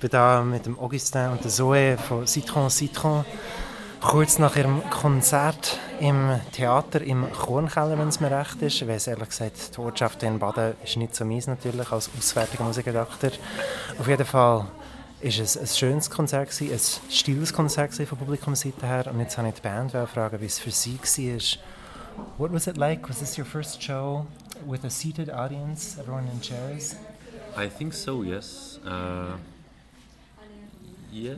bin da mit dem Augustin und der Zoe von Citron Citron kurz nach ihrem Konzert im Theater im Kornkeller, wenn es mir recht ist. Ich weiss ehrlich gesagt, die Ortschaft in Baden ist nicht so mies natürlich als auswärtiger Musikredakteur. Auf jeden Fall ist es ein schönes Konzert gewesen, ein stilles Konzert von Publikumsseite her. Und jetzt habe ich die Band fragen, wie es für sie war. What was it like? Was this your first show with a seated audience, everyone in chairs? I think so. Yes. Uh, yeah.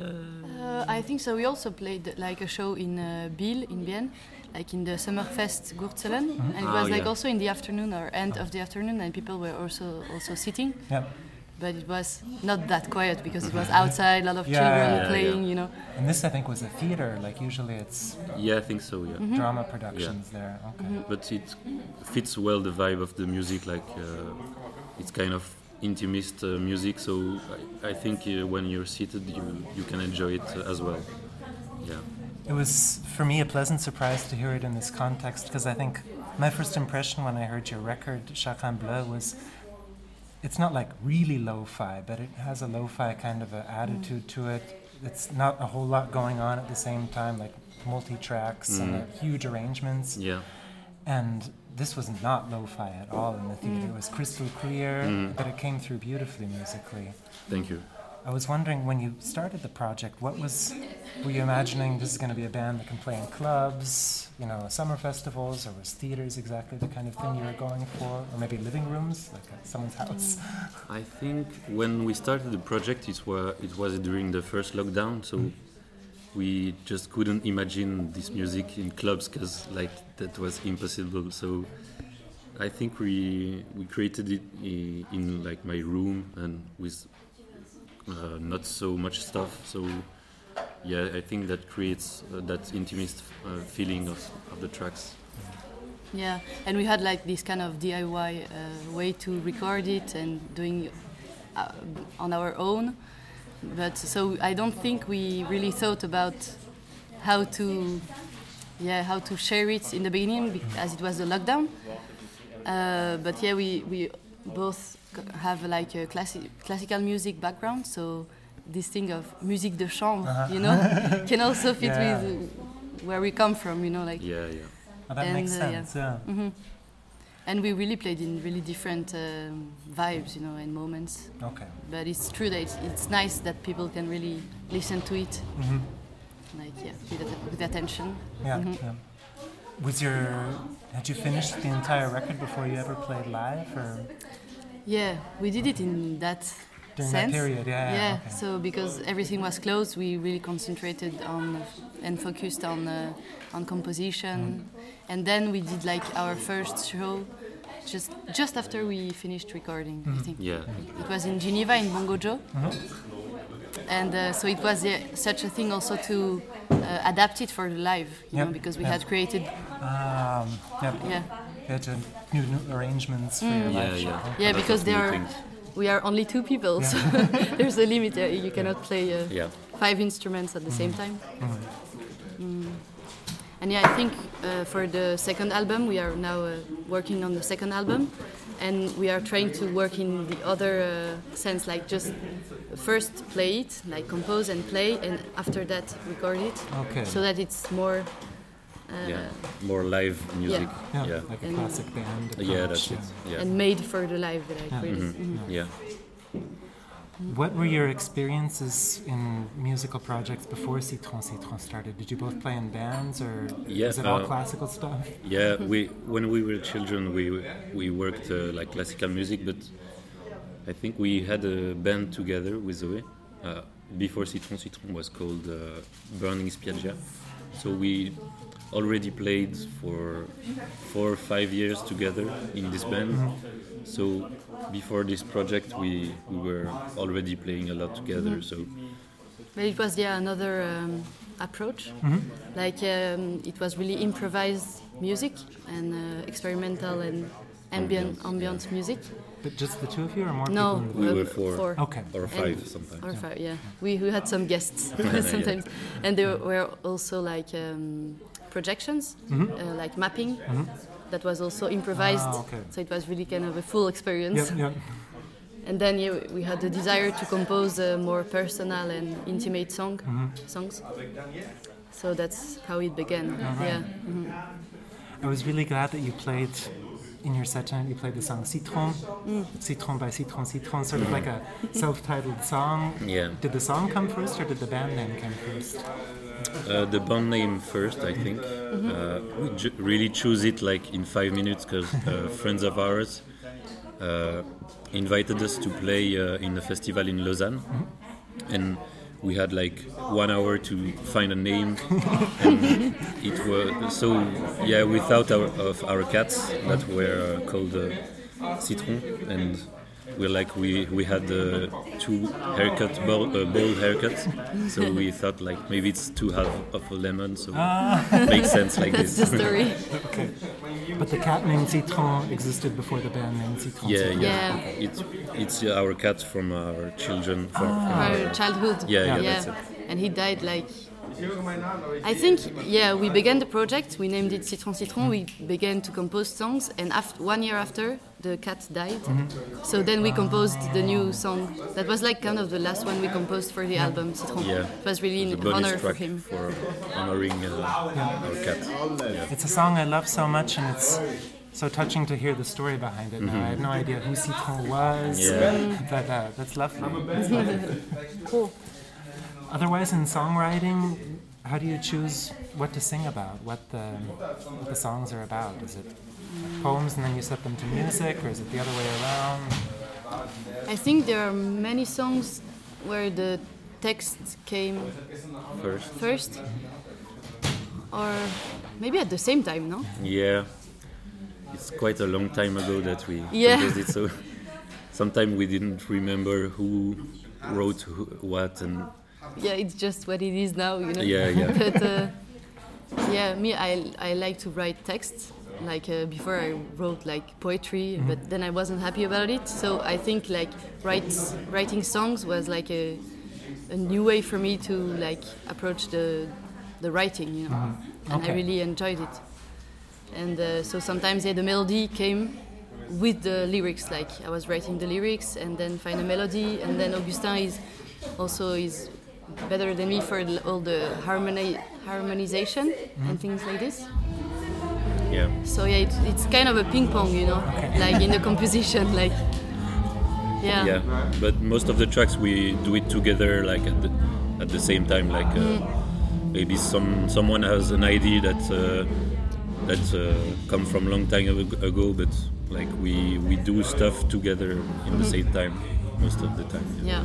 Uh, I think so. We also played like a show in uh, Biel in Bienne, like in the Summerfest Gurzelen, mm -hmm. and it was Ah, like yeah. also in the afternoon or end of the afternoon, and people were also also sitting. Yep. But it was not that quiet because it was outside, a lot of Yeah, children yeah, yeah. playing, you know. And this, I think, was a theater. Like usually, it's Yeah, I think so. Yeah. Mm-hmm. drama productions there. Okay. But it fits well the vibe of the music. Like uh, it's kind of intimist uh, music, so I, I think uh, when you're seated, you you can enjoy it uh, as well. Yeah. It was for me a pleasant surprise to hear it in this context because I think my first impression when I heard your record Chacun Bleu was it's not like really lo-fi, but it has a lo-fi kind of a attitude to it. It's not a whole lot going on at the same time, like multi-tracks and uh, huge arrangements. Yeah. And this was not lo-fi at all in the theater. Mm. It was crystal clear, mm. but it came through beautifully musically. Thank you. I was wondering when you started the project, what was were you imagining this is going to be a band that can play in clubs, you know, summer festivals, or was theaters exactly the kind of thing you were going for, or maybe living rooms, like at someone's mm. house? I think when we started the project, it was it was during the first lockdown, so we just couldn't imagine this music in clubs because like that was impossible. So I think we we created it in like my room and with uh, not so much stuff. So yeah, I think that creates uh, that intimate uh, feeling of, of the tracks. Yeah, and we had like this kind of DIY uh, way to record it and doing uh, on our own. But so I don't think we really thought about how to, yeah, how to share it in the beginning be- as it was the lockdown. Uh, but yeah, we we both have like a classi- classical music background, so this thing of musique de chambre, you know, can also fit Yeah. with where we come from, you know, like. Yeah, yeah. Oh, that And, makes uh, yeah. sense. Yeah. hmm And we really played in really different um, vibes, you know, and moments. Okay. But it's true that it's, it's nice that people can really listen to it, hmm like yeah, with, with attention. Yeah, Mhm. yeah. Was your had you finished the entire record before you ever played live, or Yeah, we did it in that during sense. that period? Yeah. Yeah, okay. so because everything was closed, we really concentrated on and focused on uh, on composition, Mm-hmm. and then we did like our first show just just after we finished recording. Mm-hmm. I think Yeah. it was in Geneva in Bongo Joe, and uh, so it was yeah, such a thing also to uh, adapt it for the live, you Yeah, know, because we yeah. had created Um, yeah. yeah You had new, new arrangements for your Yeah, live show. yeah. yeah A because of there are things. We are only two people, so there's a limit. You cannot play. Uh, Yeah. five instruments at the same time. Mm. And yeah, I think uh, for the second album, we are now uh, working on the second album, and we are trying to work in the other uh, sense, like just first play it, like compose and play, and after that record it, Okay. so that it's more. Uh, yeah. More live music. Yeah, Yeah. like a And- classic band. Yeah, approach, that's it. Yeah. And made for the live, like Yeah. really. Mhm. Mhm. Yeah. What were your experiences in musical projects before Citron Citron started? Did you both play in bands, or Yeah, was it all uh, classical stuff? Yeah, we when we were children, we we worked uh, like classical music, but I think we had a band together with Zoe. Uh, before Citron Citron was called uh, Burning Spiaggia, so we already played for four or five years together in this band. So before this project, we we were already playing a lot together. So But it was yeah another um, approach. Like um, it was really improvised music and uh, experimental and ambient Ambient, ambient music. But just the two of you, or more No, people? We were four. Okay. or And- five sometimes. Or five, yeah. We, we had some guests sometimes, and there were also like um, projections, uh, like mapping. That was also improvised, Ah, okay. so it was really kind of a full experience. Yep, yep. and then yeah, we had the desire to compose a more personal and intimate song songs. So that's how it began. Yeah. mhm. I was really glad that you played in your set tonight. You played the song Citron, Mm. Citron by Citron Citron, sort of like a self-titled song. Yeah. Did the song come first, or did the band name come first? Uh, the band name first, I think. Uh, we ju- really choose it like in five minutes because uh, friends of ours uh, invited us to play uh, in a festival in Lausanne, and we had like one hour to find a name. and it was so yeah. Without our, of our cats that were uh, called uh, Citron, and we're like we we had uh, two haircut bald, uh, bald haircuts, so we thought like maybe it's two half of a lemon, so it makes sense like That's this. the story. Okay. But the cat named Citron existed before the band named Citron. Yeah, Citron. yeah, Yeah. It's it's our cat from our children. From, from Our our, childhood. Yeah, yeah, that's it. And he died like. I think yeah. We began the project. We named it Citron Citron. We began to compose songs, and after one year after, the cat died. So then we composed the new song. That was like kind of the last one we composed for the album Citron. yeah. It was really the an honor for him. for honoring uh, our cat. Yeah. It's a song I love so much, and it's so touching to hear the story behind it. Now I had no idea who Citron was. Yeah. But uh, that's lovely. Cool. Otherwise, in songwriting, how do you choose what to sing about? What the what the songs are about? Is it poems and then you set them to music, or is it the other way around? I think there are many songs where the text came First, first, or maybe at the same time. No. yeah, it's quite a long time ago that we Yeah. composed it, so sometimes we didn't remember who wrote who, what, and yeah, it's just what it is now, you know. Yeah, yeah. but uh, yeah, me, I I like to write texts. Like uh, before, I wrote like poetry, Mm-hmm. but then I wasn't happy about it. So I think like write writing songs was like a a new way for me to like approach the the writing, you know. And Mm-hmm. Okay. I really enjoyed it. And uh, so sometimes yeah, the melody came with the lyrics. Like I was writing the lyrics and then find a melody, and then Augustin is also is better than me for all the harmoni- harmonization Mm-hmm. and things like this. yeah. So yeah, it's, it's kind of a ping pong, you know, like in the composition, like yeah, yeah but most of the tracks we do it together like at the, at the same time like uh, Mm. maybe some someone has an idea that uh, that uh, come from long time ago but like we we do stuff together in Mm-hmm. the same time most of the time yeah. Yeah.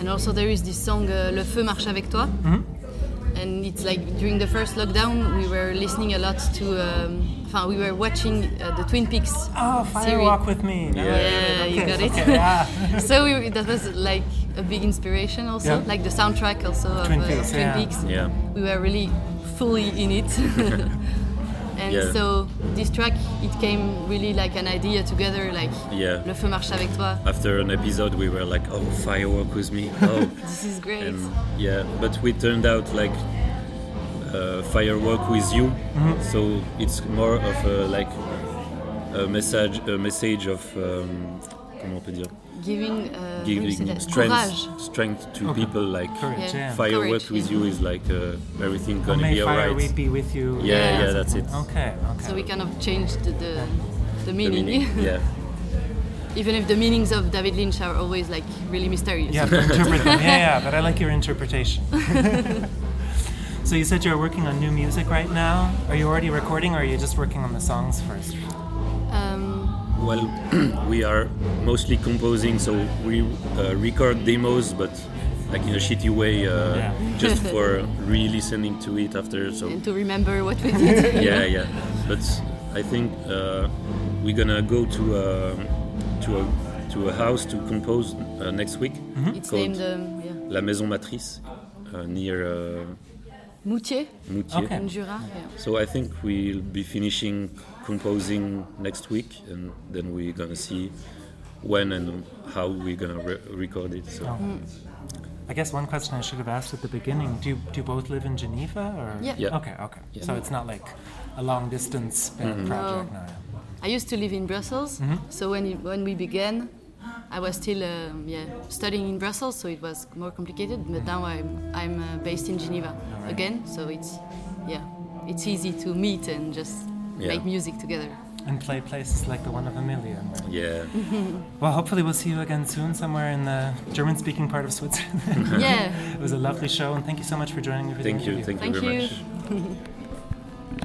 And also there is this song uh, Le Feu marche avec toi. And it's like during the first lockdown we were listening a lot to um, enfin, we were watching uh, the Twin Peaks Oh, Fire series. Walk with Me. Now I Yeah. get it. Yeah, you got it. okay, yeah. so we, that was like a big inspiration also, Yeah. like the soundtrack also of Twin uh, Peaks, Twin yeah. Peaks. Yeah. We were really fully in it. and Yeah. so this track, it came really like an idea together, like Yeah. Le Feu marche avec toi. after an episode we were like oh firework with me oh This is great. and yeah but we turned out like uh, firework with you Mm-hmm. so it's more of a like a message a message of um, comment on peut dire Giving, uh, giving that? strength strength to people like Courage, Yeah. yeah. Courage, with yeah. you is like uh, everything gonna May be fire we alright be with you. yeah Yeah. yeah that's it Okay, okay. So we kind of changed the, the, the the meaning. meaning yeah Even if the meanings of David Lynch are always like really mysterious. You have interpret them. Yeah, yeah, but I like your interpretation. so you said you're working on new music right now. Are you already recording, or are you just working on the songs first? Um, well we are mostly composing so we uh, record demos but like in a shitty way uh, Yeah. just for re-listening to it after so and to remember what we did. yeah yeah but i think uh, we're gonna go to uh, to a to a house to compose uh, next week It's called named um, yeah. la maison matrice uh, near uh, Moutier Moutier. Okay. in Jura. Yeah. so i think we'll be finishing composing next week and then we're gonna see when and how we're gonna re- record it so I guess one question I should have asked at the beginning: Do you, do you both live in Geneva, or? Yeah. Yeah. Okay, okay. So it's not like a long distance band project. No. yeah. I used to live in Brussels, Mm-hmm. so when it, when we began, I was still um, yeah studying in Brussels, so it was more complicated. But now I'm I'm uh, based in Geneva right. again, so it's yeah it's easy to meet and just Yeah. make music together. And play places like the one of a million. right? Yeah. Well, hopefully we'll see you again soon somewhere in the German-speaking part of Switzerland. yeah, it was a lovely show, and thank you so much for joining me for the Thank you. interview. Thank you thank very you. much.